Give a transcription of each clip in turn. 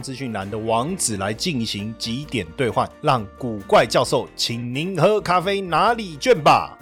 资讯栏的网址来进行几点兑换，让古怪教授请您喝咖啡哪里卷吧。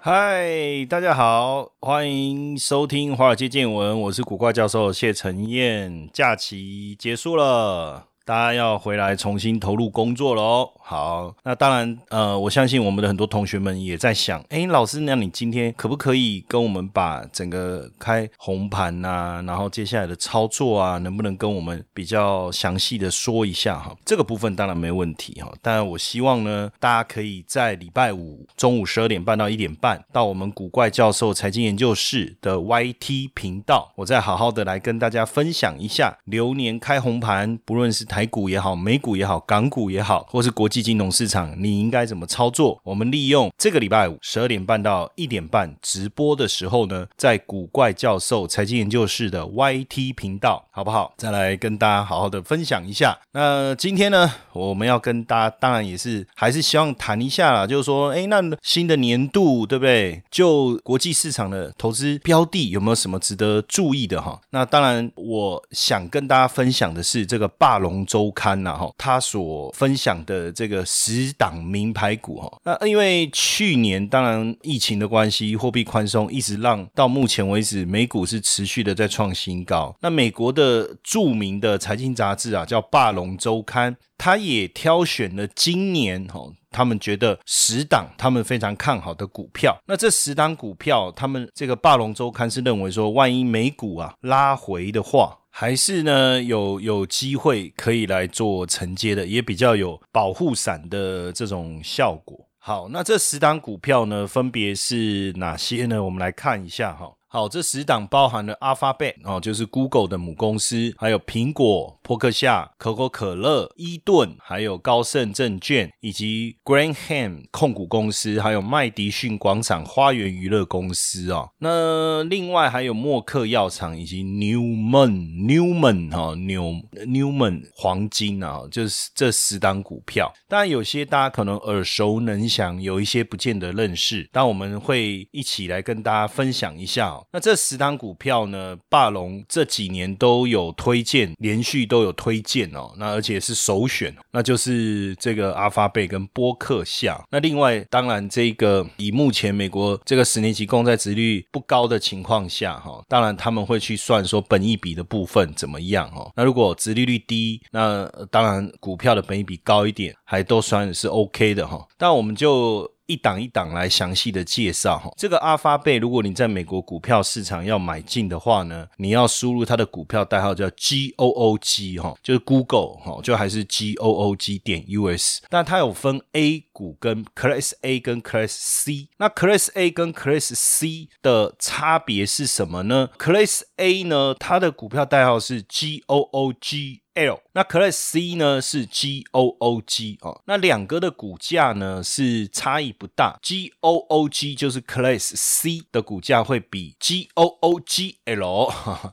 嗨，大家好，欢迎收听《华尔街见闻》，我是古怪教授谢承彦。假期结束了。大家要回来重新投入工作了哦。好，那当然，呃，我相信我们的很多同学们也在想，哎，老师，那你今天可不可以跟我们把整个开红盘呐，然后接下来的操作啊，能不能跟我们比较详细的说一下哈？这个部分当然没问题哈。当然，我希望呢，大家可以在礼拜五中午十二点半到一点半，到我们古怪教授财经研究室的 YT 频道，我再好好的来跟大家分享一下流年开红盘，不论是台股也好，美股也好，港股也好，或是国际金融市场，你应该怎么操作？我们利用这个礼拜五十二点半到一点半直播的时候呢，在古怪教授财经研究室的 YT 频道，好不好？再来跟大家好好的分享一下。那今天呢，我们要跟大家，当然也是还是希望谈一下啦，就是说，哎，那新的年度对不对？就国际市场的投资标的有没有什么值得注意的哈？那当然，我想跟大家分享的是这个霸龙。周刊呐哈，他所分享的这个十档名牌股哈，那因为去年当然疫情的关系，货币宽松一直让到目前为止美股是持续的在创新高。那美国的著名的财经杂志啊，叫《霸龙周刊》，他也挑选了今年哈，他们觉得十档他们非常看好的股票。那这十档股票，他们这个《霸龙周刊》是认为说，万一美股啊拉回的话。还是呢，有有机会可以来做承接的，也比较有保护伞的这种效果。好，那这十档股票呢，分别是哪些呢？我们来看一下哈。好，这十档包含了 Alphabet 哦，就是 Google 的母公司，还有苹果、波克夏、可口可乐、伊顿，还有高盛证券，以及 Graham 控股公司，还有麦迪逊广场花园娱乐公司啊。那另外还有默克药厂以及 Newman Newman 哈 New Newman 黄金啊，就是这十档股票。当然有些大家可能耳熟能详，有一些不见得认识，但我们会一起来跟大家分享一下。那这十档股票呢？霸龙这几年都有推荐，连续都有推荐哦。那而且是首选，那就是这个阿发贝跟波克夏。那另外，当然这个以目前美国这个十年期公债殖率不高的情况下，哈，当然他们会去算说本益比的部分怎么样哦。那如果殖利率低，那当然股票的本益比高一点，还都算是 OK 的哈。但我们就。一档一档来详细的介绍哈，这个阿发贝，如果你在美国股票市场要买进的话呢，你要输入它的股票代号叫 G O O G 哈，就是 Google 哈，就还是 G O O G 点 U S，但它有分 A 股跟 Class A 跟 Class C，那 Class A 跟 Class C 的差别是什么呢？Class A 呢，它的股票代号是 G O O G。L 那 Class C 呢是 G O O G 哦，那两个的股价呢是差异不大，G O O G 就是 Class C 的股价会比 G O O G L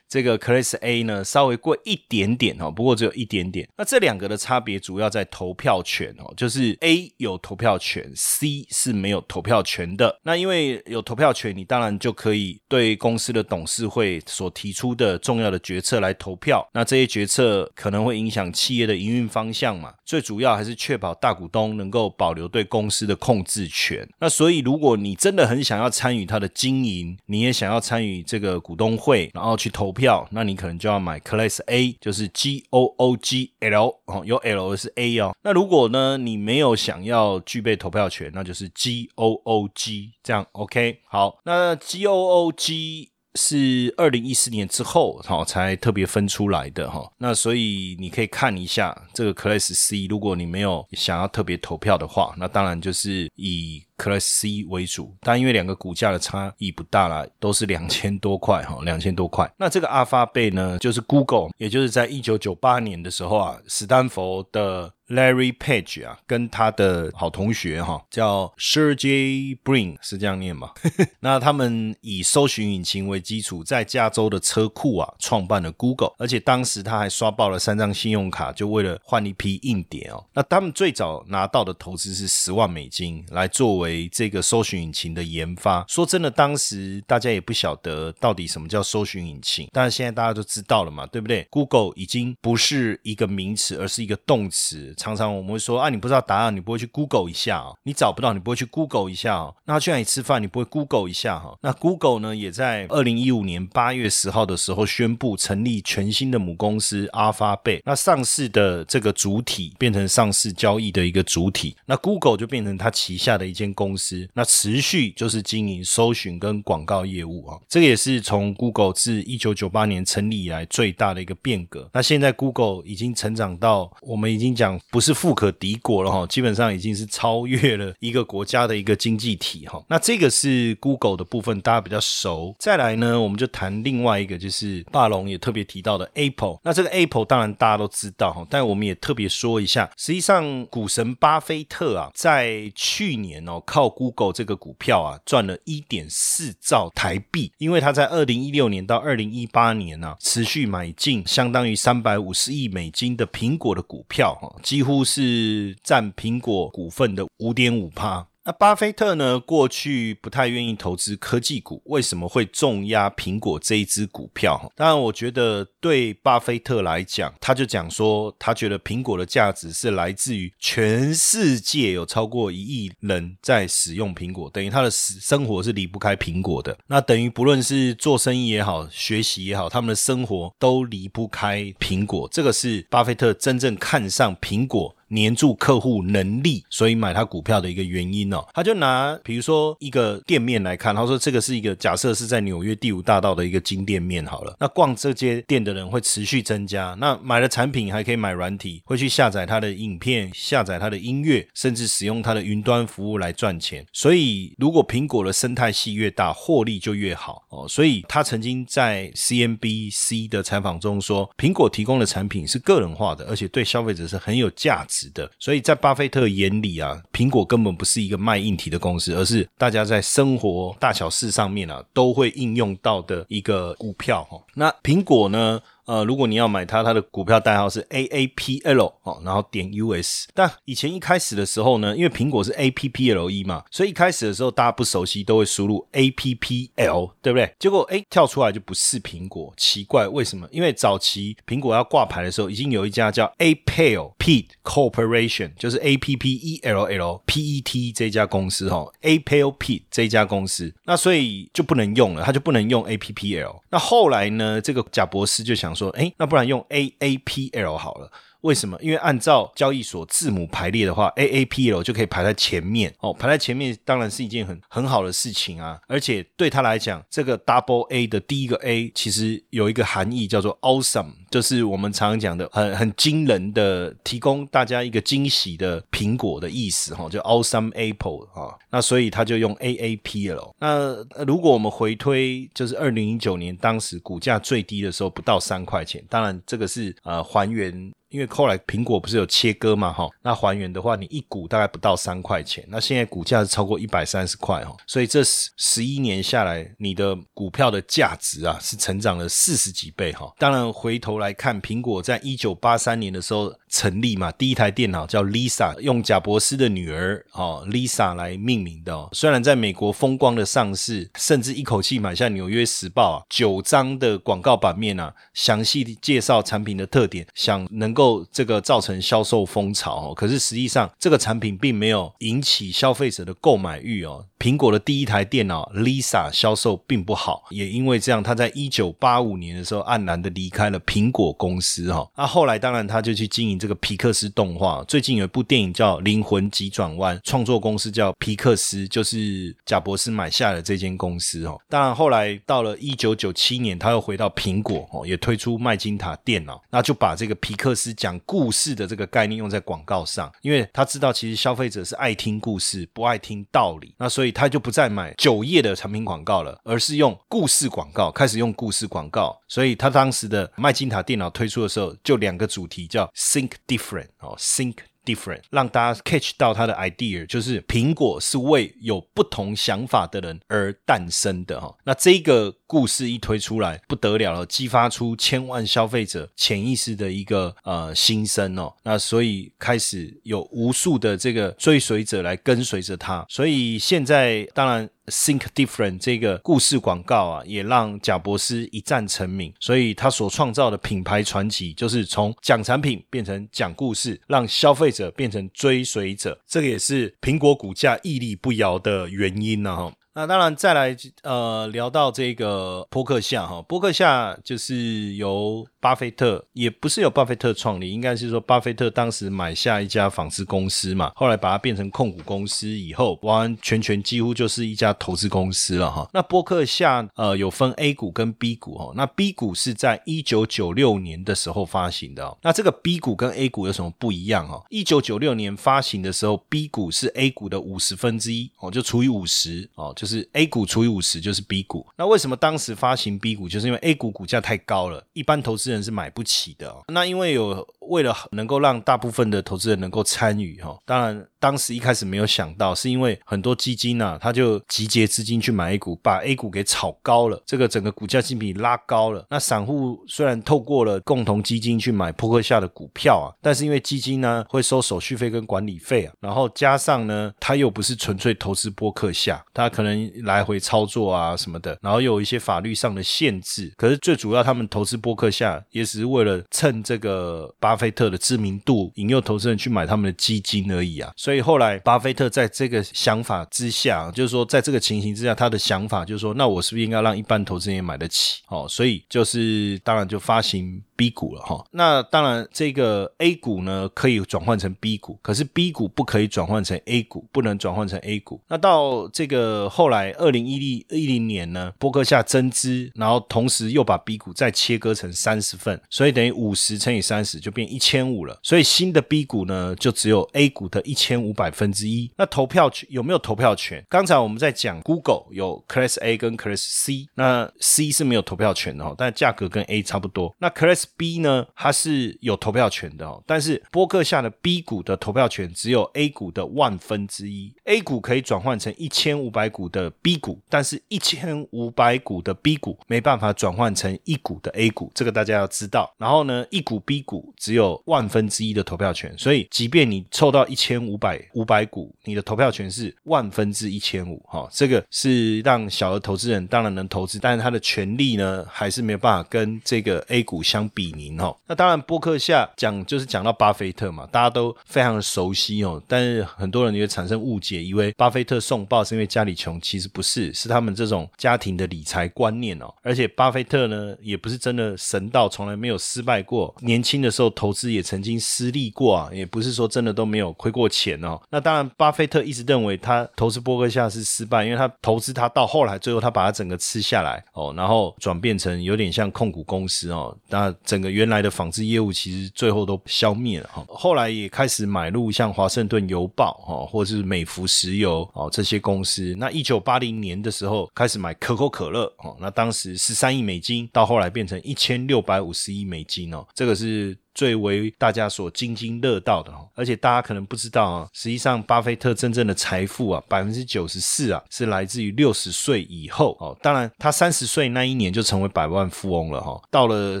这个 Class A 呢稍微贵一点点哦，不过只有一点点。那这两个的差别主要在投票权哦，就是 A 有投票权，C 是没有投票权的。那因为有投票权，你当然就可以对公司的董事会所提出的重要的决策来投票。那这些决策。可能会影响企业的营运方向嘛？最主要还是确保大股东能够保留对公司的控制权。那所以，如果你真的很想要参与它的经营，你也想要参与这个股东会，然后去投票，那你可能就要买 Class A，就是 G O O G L 哦，有 L 的是 A 哦。那如果呢，你没有想要具备投票权，那就是 G O O G 这样 OK。好，那 G O O G。是二零一四年之后，哈才特别分出来的哈。那所以你可以看一下这个 Class C，如果你没有想要特别投票的话，那当然就是以 Class C 为主，但因为两个股价的差异不大啦，都是两千多块哈，两千多块。那这个阿发贝呢，就是 Google，也就是在一九九八年的时候啊，斯坦福的。Larry Page 啊，跟他的好同学哈，叫 Sergey Brin，是这样念吗？那他们以搜寻引擎为基础，在加州的车库啊，创办了 Google，而且当时他还刷爆了三张信用卡，就为了换一批硬碟哦。那他们最早拿到的投资是十万美金，来作为为这个搜寻引擎的研发。说真的，当时大家也不晓得到底什么叫搜寻引擎，但是现在大家都知道了嘛，对不对？Google 已经不是一个名词，而是一个动词。常常我们会说啊，你不知道答案，你不会去 Google 一下哦，你找不到，你不会去 Google 一下哦。那去哪里吃饭，你不会 Google 一下哈。那 Google 呢，也在二零一五年八月十号的时候宣布成立全新的母公司阿发贝。那上市的这个主体变成上市交易的一个主体，那 Google 就变成它旗下的一间公司。那持续就是经营搜寻跟广告业务啊。这个也是从 Google 自一九九八年成立以来最大的一个变革。那现在 Google 已经成长到我们已经讲。不是富可敌国了哈，基本上已经是超越了一个国家的一个经济体哈。那这个是 Google 的部分，大家比较熟。再来呢，我们就谈另外一个，就是霸龙也特别提到的 Apple。那这个 Apple 当然大家都知道哈，但我们也特别说一下，实际上股神巴菲特啊，在去年哦，靠 Google 这个股票啊，赚了一点四兆台币，因为他在二零一六年到二零一八年呢，持续买进相当于三百五十亿美金的苹果的股票哈，几乎。是占苹果股份的五点五趴。那巴菲特呢？过去不太愿意投资科技股，为什么会重压苹果这一只股票？当然，我觉得对巴菲特来讲，他就讲说，他觉得苹果的价值是来自于全世界有超过一亿人在使用苹果，等于他的生活是离不开苹果的。那等于不论是做生意也好，学习也好，他们的生活都离不开苹果。这个是巴菲特真正看上苹果。黏住客户能力，所以买他股票的一个原因哦。他就拿比如说一个店面来看，他说这个是一个假设是在纽约第五大道的一个金店面好了。那逛这间店的人会持续增加，那买了产品还可以买软体，会去下载他的影片、下载他的音乐，甚至使用他的云端服务来赚钱。所以如果苹果的生态系越大，获利就越好哦。所以他曾经在 CNBC 的采访中说，苹果提供的产品是个人化的，而且对消费者是很有价值。值的，所以在巴菲特眼里啊，苹果根本不是一个卖硬体的公司，而是大家在生活大小事上面啊都会应用到的一个股票。那苹果呢？呃，如果你要买它，它的股票代号是 A A P L 哦，然后点 U S。但以前一开始的时候呢，因为苹果是 A P P L E 嘛，所以一开始的时候大家不熟悉，都会输入 A P P L，对不对？结果哎，跳出来就不是苹果，奇怪，为什么？因为早期苹果要挂牌的时候，已经有一家叫 A P L Pete Corporation，就是 A P P E L L P E T 这家公司哈，A P L Pete 这家公司，那所以就不能用了，它就不能用 A P P L。那后来呢，这个贾博士就想。说，哎，那不然用 A A P L 好了。为什么？因为按照交易所字母排列的话，A A P L 就可以排在前面哦。排在前面当然是一件很很好的事情啊。而且对他来讲，这个 Double A 的第一个 A 其实有一个含义叫做 Awesome，就是我们常常讲的很很惊人的，提供大家一个惊喜的苹果的意思哈，就 Awesome Apple 啊。那所以他就用 A A P L。那如果我们回推，就是二零零九年当时股价最低的时候，不到三块钱。当然这个是呃还原。因为后来苹果不是有切割嘛，哈，那还原的话，你一股大概不到三块钱，那现在股价是超过一百三十块，哈，所以这十十一年下来，你的股票的价值啊是成长了四十几倍，哈。当然回头来看，苹果在一九八三年的时候。成立嘛，第一台电脑叫 Lisa，用贾伯斯的女儿哦 Lisa 来命名的哦。虽然在美国风光的上市，甚至一口气买下《纽约时报》啊九张的广告版面啊，详细介绍产品的特点，想能够这个造成销售风潮哦。可是实际上这个产品并没有引起消费者的购买欲哦。苹果的第一台电脑 Lisa 销售并不好，也因为这样，他在一九八五年的时候黯然的离开了苹果公司哈。那后来当然他就去经营。这个皮克斯动画最近有一部电影叫《灵魂急转弯》，创作公司叫皮克斯，就是贾博士买下了这间公司哦。当然后来到了一九九七年，他又回到苹果哦，也推出麦金塔电脑，那就把这个皮克斯讲故事的这个概念用在广告上，因为他知道其实消费者是爱听故事，不爱听道理，那所以他就不再买酒业的产品广告了，而是用故事广告，开始用故事广告。所以他当时的麦金塔电脑推出的时候，就两个主题叫 Think Different 哦，Think。different，让大家 catch 到它的 idea，就是苹果是为有不同想法的人而诞生的哈。那这个故事一推出来，不得了了，激发出千万消费者潜意识的一个呃心声哦。那所以开始有无数的这个追随者来跟随着他。所以现在当然。Think different 这个故事广告啊，也让贾伯斯一战成名。所以他所创造的品牌传奇，就是从讲产品变成讲故事，让消费者变成追随者。这个也是苹果股价屹立不摇的原因呢。哈。那当然，再来呃聊到这个波克夏哈，波克夏就是由巴菲特，也不是由巴菲特创立，应该是说巴菲特当时买下一家纺织公司嘛，后来把它变成控股公司以后，完完全全几乎就是一家投资公司了哈。那波克夏呃有分 A 股跟 B 股哈，那 B 股是在一九九六年的时候发行的，那这个 B 股跟 A 股有什么不一样哈？一九九六年发行的时候，B 股是 A 股的五十分之一哦，就除以五十哦，就。是 A 股除以五十就是 B 股，那为什么当时发行 B 股？就是因为 A 股股价太高了，一般投资人是买不起的。那因为有为了能够让大部分的投资人能够参与哈，当然当时一开始没有想到，是因为很多基金呢，他就集结资金去买 A 股，把 A 股给炒高了，这个整个股价性比拉高了。那散户虽然透过了共同基金去买扑克下的股票啊，但是因为基金呢会收手续费跟管理费啊，然后加上呢，他又不是纯粹投资波克下，他可能。来回操作啊什么的，然后有一些法律上的限制。可是最主要，他们投资博客下也只是为了趁这个巴菲特的知名度，引诱投资人去买他们的基金而已啊。所以后来巴菲特在这个想法之下，就是说在这个情形之下，他的想法就是说，那我是不是应该让一般投资人也买得起？哦，所以就是当然就发行。B 股了哈，那当然这个 A 股呢可以转换成 B 股，可是 B 股不可以转换成 A 股，不能转换成 A 股。那到这个后后来二零一零一零年呢，波克夏增资，然后同时又把 B 股再切割成三十份，所以等于五十乘以三十就变一千五了。所以新的 B 股呢就只有 A 股的一千五百分之一。那投票权有没有投票权？刚才我们在讲 Google 有 Class A 跟 Class C，那 C 是没有投票权的哦，但价格跟 A 差不多。那 Class B 呢，它是有投票权的哦，但是波克夏的 B 股的投票权只有 A 股的万分之一，A 股可以转换成一千五百股的的 B 股，但是一千五百股的 B 股没办法转换成一股的 A 股，这个大家要知道。然后呢，一股 B 股只有万分之一的投票权，所以即便你凑到一千五百五百股，你的投票权是万分之一千五，哈，这个是让小额投资人当然能投资，但是他的权利呢，还是没有办法跟这个 A 股相比拟。哦，那当然，播客下讲就是讲到巴菲特嘛，大家都非常的熟悉哦。但是很多人也产生误解，以为巴菲特送报是因为家里穷，其实不是，是他们这种家庭的理财观念哦。而且巴菲特呢，也不是真的神到，从来没有失败过。年轻的时候投资也曾经失利过啊，也不是说真的都没有亏过钱哦。那当然，巴菲特一直认为他投资波克夏是失败，因为他投资他到后来，最后他把它整个吃下来哦，然后转变成有点像控股公司哦，那整个原。来的纺织业务其实最后都消灭了哈，后来也开始买入像华盛顿邮报哈，或者是美孚石油哦这些公司。那一九八零年的时候开始买可口可乐哦，那当时十三亿美金，到后来变成一千六百五十亿美金哦，这个是。最为大家所津津乐道的哦，而且大家可能不知道啊，实际上巴菲特真正的财富啊，百分之九十四啊，是来自于六十岁以后哦。当然，他三十岁那一年就成为百万富翁了哈。到了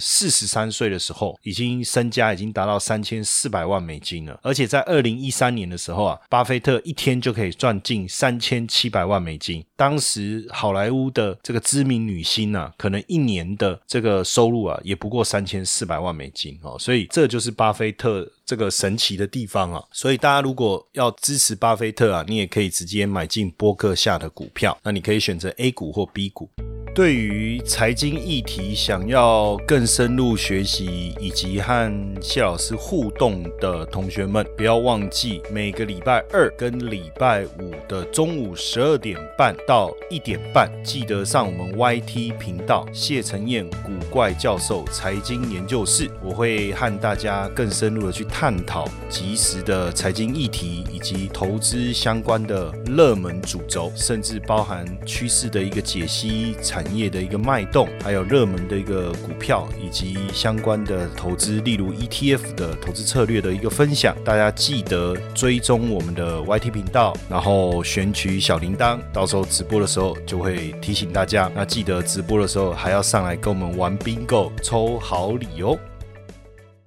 四十三岁的时候，已经身家已经达到三千四百万美金了。而且在二零一三年的时候啊，巴菲特一天就可以赚进三千七百万美金。当时好莱坞的这个知名女星呢，可能一年的这个收入啊，也不过三千四百万美金哦。所以这就是巴菲特这个神奇的地方啊！所以大家如果要支持巴菲特啊，你也可以直接买进波克下的股票。那你可以选择 A 股或 B 股。对于财经议题想要更深入学习，以及和谢老师互动的同学们，不要忘记每个礼拜二跟礼拜五的中午十二点半到一点半，记得上我们 YT 频道谢承彦古怪教授财经研究室，我会和大家更深入的去探讨及时的财经议题，以及投资相关的热门主轴，甚至包含趋势的一个解析、产业的一个脉动，还有热门的一个股票以及相关的投资，例如 ETF 的投资策略的一个分享。大家记得追踪我们的 YT 频道，然后选取小铃铛，到时候直播的时候就会提醒大家。那记得直播的时候还要上来跟我们玩 bingo 抽好礼哦。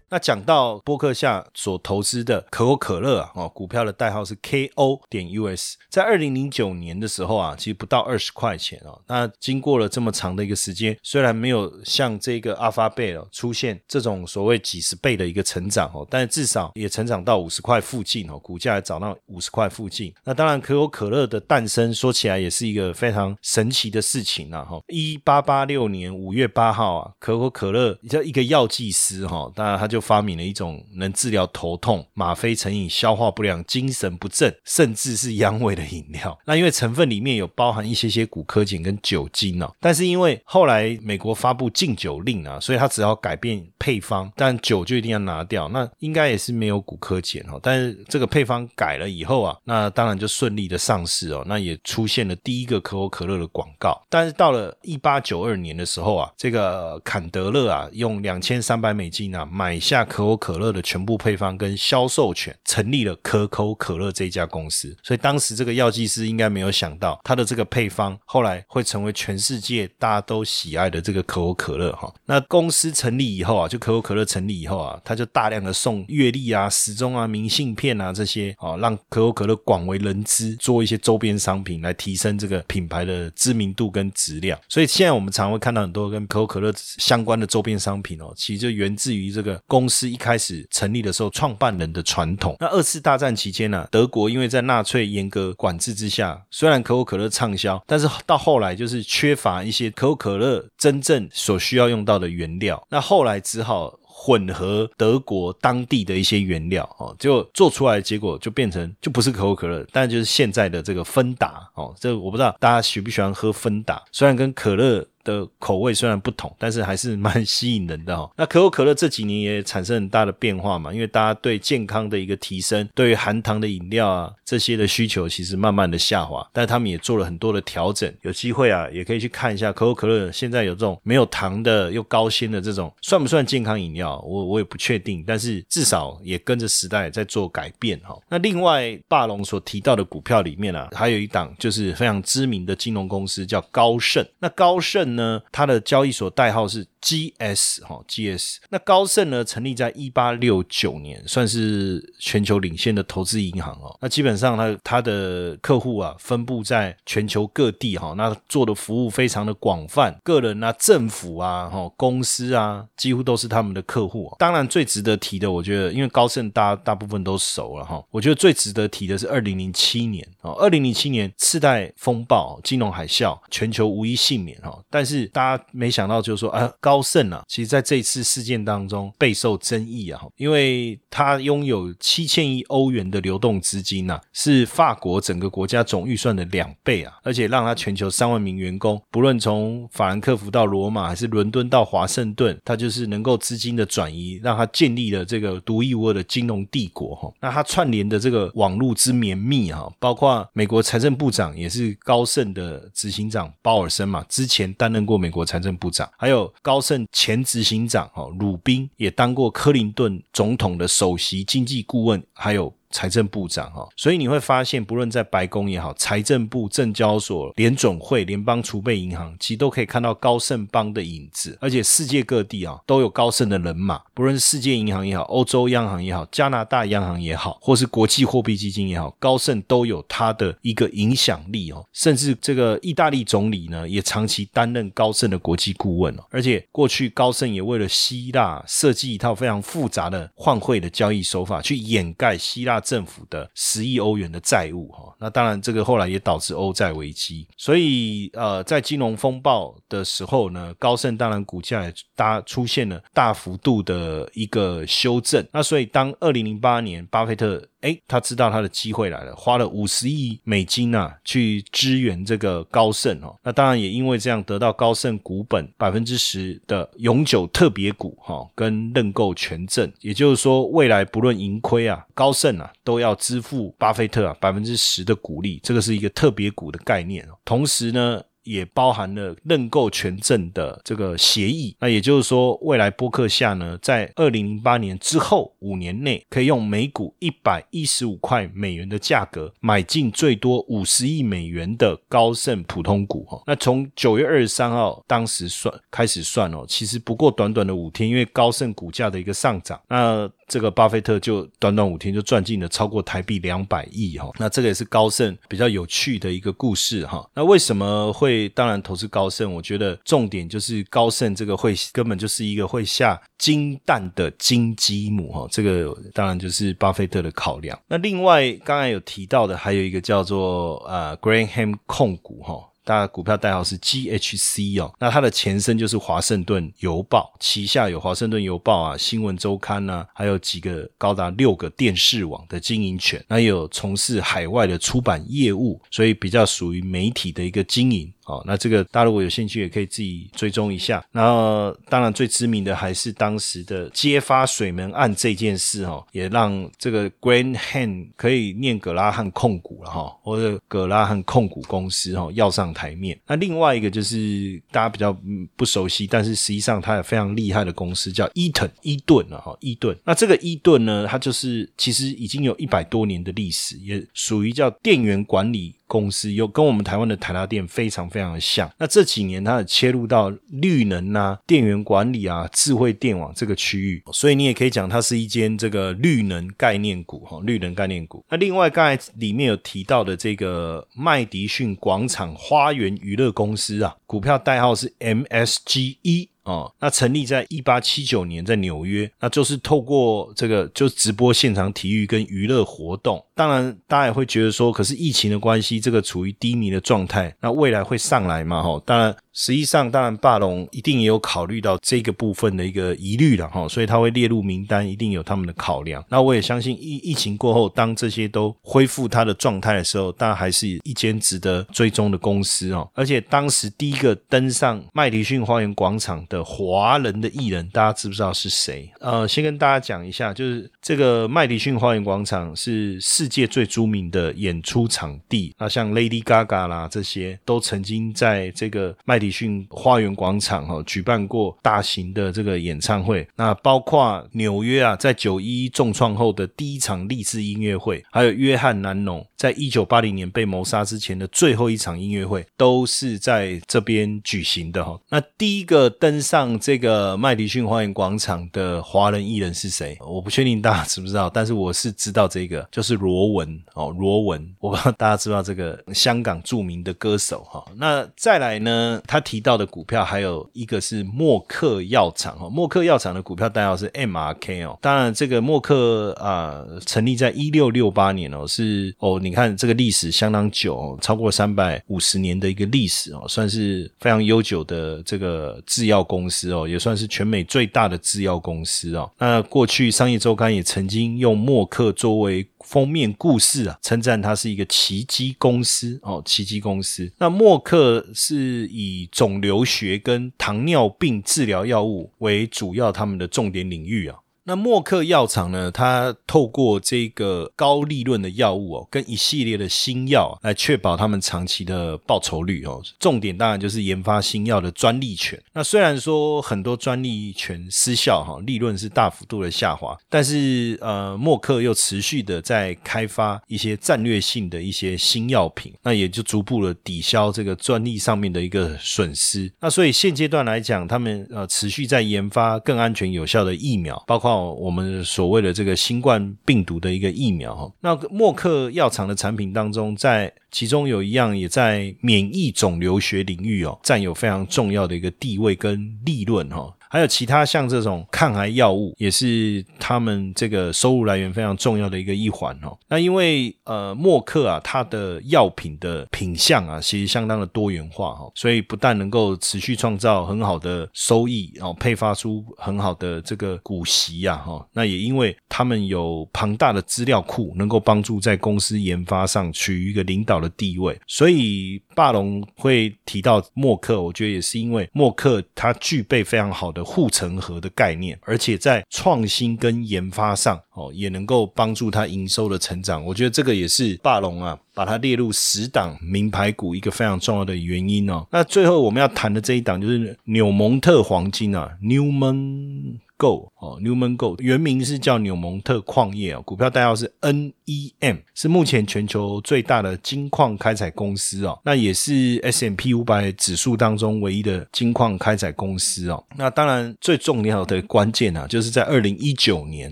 那讲到波克夏所投资的可口可乐啊，哦，股票的代号是 KO 点 US，在二零零九年的时候啊，其实不到二十块钱哦。那经过了这么长的一个时间，虽然没有像这个阿发贝哦出现这种所谓几十倍的一个成长哦，但是至少也成长到五十块附近哦，股价也涨到五十块附近。那当然，可口可乐的诞生说起来也是一个非常神奇的事情啊哈。一八八六年五月八号啊，可口可乐叫一个药剂师哈，当然他就。就发明了一种能治疗头痛、吗啡成瘾、消化不良、精神不振，甚至是阳痿的饮料。那因为成分里面有包含一些些骨科碱跟酒精哦，但是因为后来美国发布禁酒令啊，所以他只要改变配方，但酒就一定要拿掉。那应该也是没有骨科碱哦，但是这个配方改了以后啊，那当然就顺利的上市哦，那也出现了第一个可口可乐的广告。但是到了一八九二年的时候啊，这个坎德勒啊，用两千三百美金啊买。下可口可乐的全部配方跟销售权，成立了可口可乐这家公司。所以当时这个药剂师应该没有想到，他的这个配方后来会成为全世界大家都喜爱的这个可口可乐哈。那公司成立以后啊，就可口可乐成立以后啊，他就大量的送月历啊、时钟啊、明信片啊这些啊，让可口可乐广为人知，做一些周边商品来提升这个品牌的知名度跟质量。所以现在我们常会看到很多跟可口可乐相关的周边商品哦，其实就源自于这个。公司一开始成立的时候，创办人的传统。那二次大战期间呢，德国因为在纳粹严格管制之下，虽然可口可乐畅销，但是到后来就是缺乏一些可口可乐真正所需要用到的原料。那后来只好混合德国当地的一些原料哦，就做出来结果就变成就不是可口可乐，但就是现在的这个芬达哦。这我不知道大家喜不喜欢喝芬达，虽然跟可乐。的口味虽然不同，但是还是蛮吸引人的哈。那可口可乐这几年也产生很大的变化嘛，因为大家对健康的一个提升，对于含糖的饮料啊这些的需求其实慢慢的下滑，但他们也做了很多的调整。有机会啊，也可以去看一下可口可乐现在有这种没有糖的又高纤的这种，算不算健康饮料？我我也不确定，但是至少也跟着时代在做改变哈。那另外霸龙所提到的股票里面啊，还有一档就是非常知名的金融公司叫高盛。那高盛。呢，它的交易所代号是。G.S. 哈，G.S. 那高盛呢，成立在一八六九年，算是全球领先的投资银行哦。那基本上呢，它的客户啊，分布在全球各地哈。那做的服务非常的广泛，个人啊、政府啊、哈公司啊，几乎都是他们的客户。当然，最值得提的，我觉得，因为高盛大家大部分都熟了哈。我觉得最值得提的是二零零七年哦，二零零七年次贷风暴、金融海啸，全球无一幸免哈。但是大家没想到，就是说啊，高盛啊，其实在这次事件当中备受争议啊，因为他拥有七千亿欧元的流动资金呐，是法国整个国家总预算的两倍啊，而且让他全球三万名员工，不论从法兰克福到罗马，还是伦敦到华盛顿，他就是能够资金的转移，让他建立了这个独一无二的金融帝国哈。那他串联的这个网络之绵密哈，包括美国财政部长也是高盛的执行长鲍尔森嘛，之前担任过美国财政部长，还有高。高盛前执行长哦，鲁宾也当过克林顿总统的首席经济顾问，还有。财政部长哈，所以你会发现，不论在白宫也好，财政部、证交所、联总会、联邦储备银行，其实都可以看到高盛帮的影子。而且世界各地啊，都有高盛的人马，不论是世界银行也好，欧洲央行也好，加拿大央行也好，或是国际货币基金也好，高盛都有它的一个影响力哦。甚至这个意大利总理呢，也长期担任高盛的国际顾问哦。而且过去高盛也为了希腊设计一套非常复杂的换汇的交易手法，去掩盖希腊。政府的十亿欧元的债务哈。那当然，这个后来也导致欧债危机。所以呃，在金融风暴的时候呢，高盛当然股价也大出现了大幅度的一个修正。那所以当二零零八年巴菲特。哎，他知道他的机会来了，花了五十亿美金啊，去支援这个高盛哦。那当然也因为这样得到高盛股本百分之十的永久特别股哈，跟认购权证。也就是说，未来不论盈亏啊，高盛啊都要支付巴菲特啊百分之十的股利，这个是一个特别股的概念。同时呢。也包含了认购权证的这个协议，那也就是说，未来波克夏呢，在二零零八年之后五年内，可以用每股一百一十五块美元的价格买进最多五十亿美元的高盛普通股哈。那从九月二十三号当时算开始算哦，其实不过短短的五天，因为高盛股价的一个上涨，那。这个巴菲特就短短五天就赚进了超过台币两百亿哈，那这个也是高盛比较有趣的一个故事哈。那为什么会当然投资高盛？我觉得重点就是高盛这个会根本就是一个会下金蛋的金鸡母哈，这个当然就是巴菲特的考量。那另外刚才有提到的还有一个叫做呃 Graham 控股哈。大家股票代号是 GHC 哦，那它的前身就是华盛顿邮报，旗下有华盛顿邮报啊、新闻周刊呐，还有几个高达六个电视网的经营权，那有从事海外的出版业务，所以比较属于媒体的一个经营。哦，那这个大家如果有兴趣，也可以自己追踪一下。然后，当然最知名的还是当时的揭发水门案这件事，哈，也让这个 Granhan 可以念格拉汉控股了，哈，或者格拉汉控股公司，哈，要上台面。那另外一个就是大家比较不熟悉，但是实际上它也非常厉害的公司，叫伊顿伊顿了，哈，伊顿。那这个伊顿呢，它就是其实已经有一百多年的历史，也属于叫电源管理。公司有跟我们台湾的台达电非常非常的像。那这几年它切入到绿能啊、电源管理啊、智慧电网这个区域，所以你也可以讲它是一间这个绿能概念股哈，绿能概念股。那另外刚才里面有提到的这个麦迪逊广场花园娱乐公司啊，股票代号是 MSGE。哦，那成立在一八七九年，在纽约，那就是透过这个就直播现场体育跟娱乐活动。当然，大家也会觉得说，可是疫情的关系，这个处于低迷的状态，那未来会上来嘛？哈，当然。实际上，当然，霸龙一定也有考虑到这个部分的一个疑虑了哈，所以他会列入名单，一定有他们的考量。那我也相信，疫疫情过后，当这些都恢复它的状态的时候，当然还是一间值得追踪的公司哦。而且当时第一个登上麦迪逊花园广场的华人的艺人，大家知不知道是谁？呃，先跟大家讲一下，就是这个麦迪逊花园广场是世界最著名的演出场地。那像 Lady Gaga 啦，这些都曾经在这个麦迪。逊花园广场哈举办过大型的这个演唱会，那包括纽约啊，在九一重创后的第一场励志音乐会，还有约翰南农在一九八零年被谋杀之前的最后一场音乐会，都是在这边举行的哈。那第一个登上这个麦迪逊花园广场的华人艺人是谁？我不确定大家知不知道，但是我是知道这个，就是罗文哦，罗文，我不知道大家知道这个香港著名的歌手哈。那再来呢，他。提到的股票还有一个是默克药厂哈，默克药厂的股票代号是 MRK 哦。当然，这个默克啊，成立在一六六八年哦，是哦，你看这个历史相当久，超过三百五十年的一个历史哦，算是非常悠久的这个制药公公司哦，也算是全美最大的制药公司哦。那过去商业周刊也曾经用默克作为。封面故事啊，称赞它是一个奇迹公司哦，奇迹公司。那默克是以肿瘤学跟糖尿病治疗药物为主要他们的重点领域啊。那默克药厂呢？它透过这个高利润的药物哦，跟一系列的新药来确保他们长期的报酬率哦。重点当然就是研发新药的专利权。那虽然说很多专利权失效哈，利润是大幅度的下滑，但是呃，默克又持续的在开发一些战略性的一些新药品，那也就逐步的抵消这个专利上面的一个损失。那所以现阶段来讲，他们呃持续在研发更安全有效的疫苗，包括。我们所谓的这个新冠病毒的一个疫苗哈，那默克药厂的产品当中，在其中有一样也在免疫肿瘤学领域哦，占有非常重要的一个地位跟利润哈。还有其他像这种抗癌药物，也是他们这个收入来源非常重要的一个一环哦。那因为呃默克啊，它的药品的品相啊，其实相当的多元化哈，所以不但能够持续创造很好的收益哦，配发出很好的这个股息呀哈，那也因为他们有庞大的资料库，能够帮助在公司研发上取一个领导的地位，所以霸龙会提到默克，我觉得也是因为默克它具备非常好的护城河的概念，而且在创新跟研发上哦，也能够帮助它营收的成长。我觉得这个也是霸龙啊，把它列入十档名牌股一个非常重要的原因哦。那最后我们要谈的这一档就是纽蒙特黄金啊，Newman。Go 哦，Newman Go 原名是叫纽蒙特矿业哦，股票代号是 NEM，是目前全球最大的金矿开采公司哦，那也是 S M P 五百指数当中唯一的金矿开采公司哦。那当然最重要的关键啊，就是在二零一九年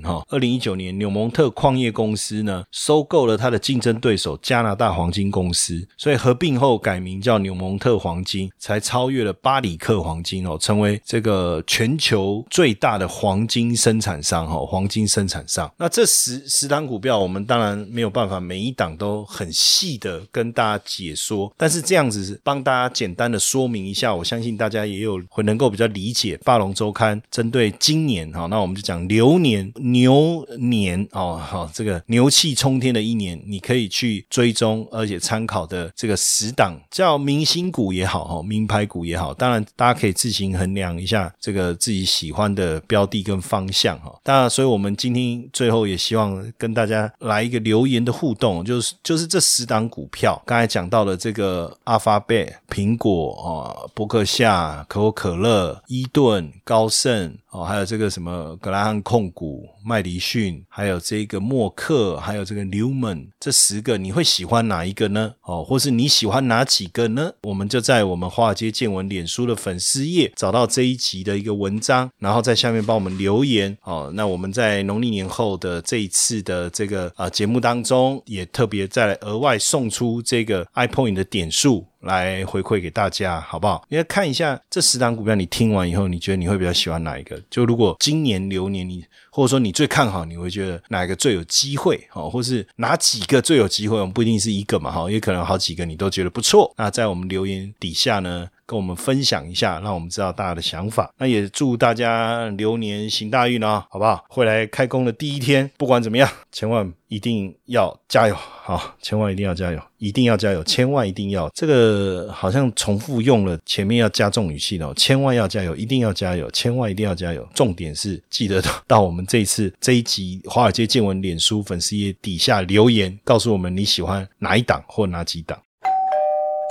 哈，二零一九年纽蒙特矿业公司呢收购了它的竞争对手加拿大黄金公司，所以合并后改名叫纽蒙特黄金，才超越了巴里克黄金哦，成为这个全球最大的。黄金金生产商哈，黄金生产商。那这十十档股票，我们当然没有办法每一档都很细的跟大家解说，但是这样子帮大家简单的说明一下，我相信大家也有会能够比较理解。霸龙周刊针对今年哈，那我们就讲牛年牛年哦，好，这个牛气冲天的一年，你可以去追踪而且参考的这个十档叫明星股也好哈，名牌股也好，当然大家可以自行衡量一下这个自己喜欢的标。的跟方向哈，当然，所以我们今天最后也希望跟大家来一个留言的互动，就是就是这十档股票，刚才讲到了这个阿发贝、苹果啊、伯克夏、可口可乐、伊顿、高盛。哦，还有这个什么格拉汉控股、麦迪逊，还有这个默克，还有这个 Newman，这十个你会喜欢哪一个呢？哦，或是你喜欢哪几个呢？我们就在我们华尔街见闻脸书的粉丝页找到这一集的一个文章，然后在下面帮我们留言。哦，那我们在农历年后的这一次的这个啊节目当中，也特别再额外送出这个 iPoint 的点数。来回馈给大家，好不好？你要看一下这十档股票，你听完以后，你觉得你会比较喜欢哪一个？就如果今年流年，你或者说你最看好，你会觉得哪一个最有机会？哦，或是哪几个最有机会？我们不一定是一个嘛，哈，也可能好几个你都觉得不错。那在我们留言底下呢？跟我们分享一下，让我们知道大家的想法。那也祝大家流年行大运哦，好不好？会来开工的第一天，不管怎么样，千万一定要加油，好，千万一定要加油，一定要加油，千万一定要。这个好像重复用了，前面要加重语气哦，千万要加油，一定要加油，千万一定要加油。重点是记得到我们这一次这一集华尔街见闻脸书粉丝页底下留言，告诉我们你喜欢哪一档或哪几档。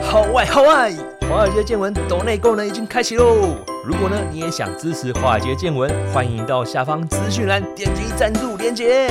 好外好外，华尔街见闻抖内功能已经开启喽！如果呢你也想支持华尔街见闻，欢迎到下方资讯栏点击赞助连接。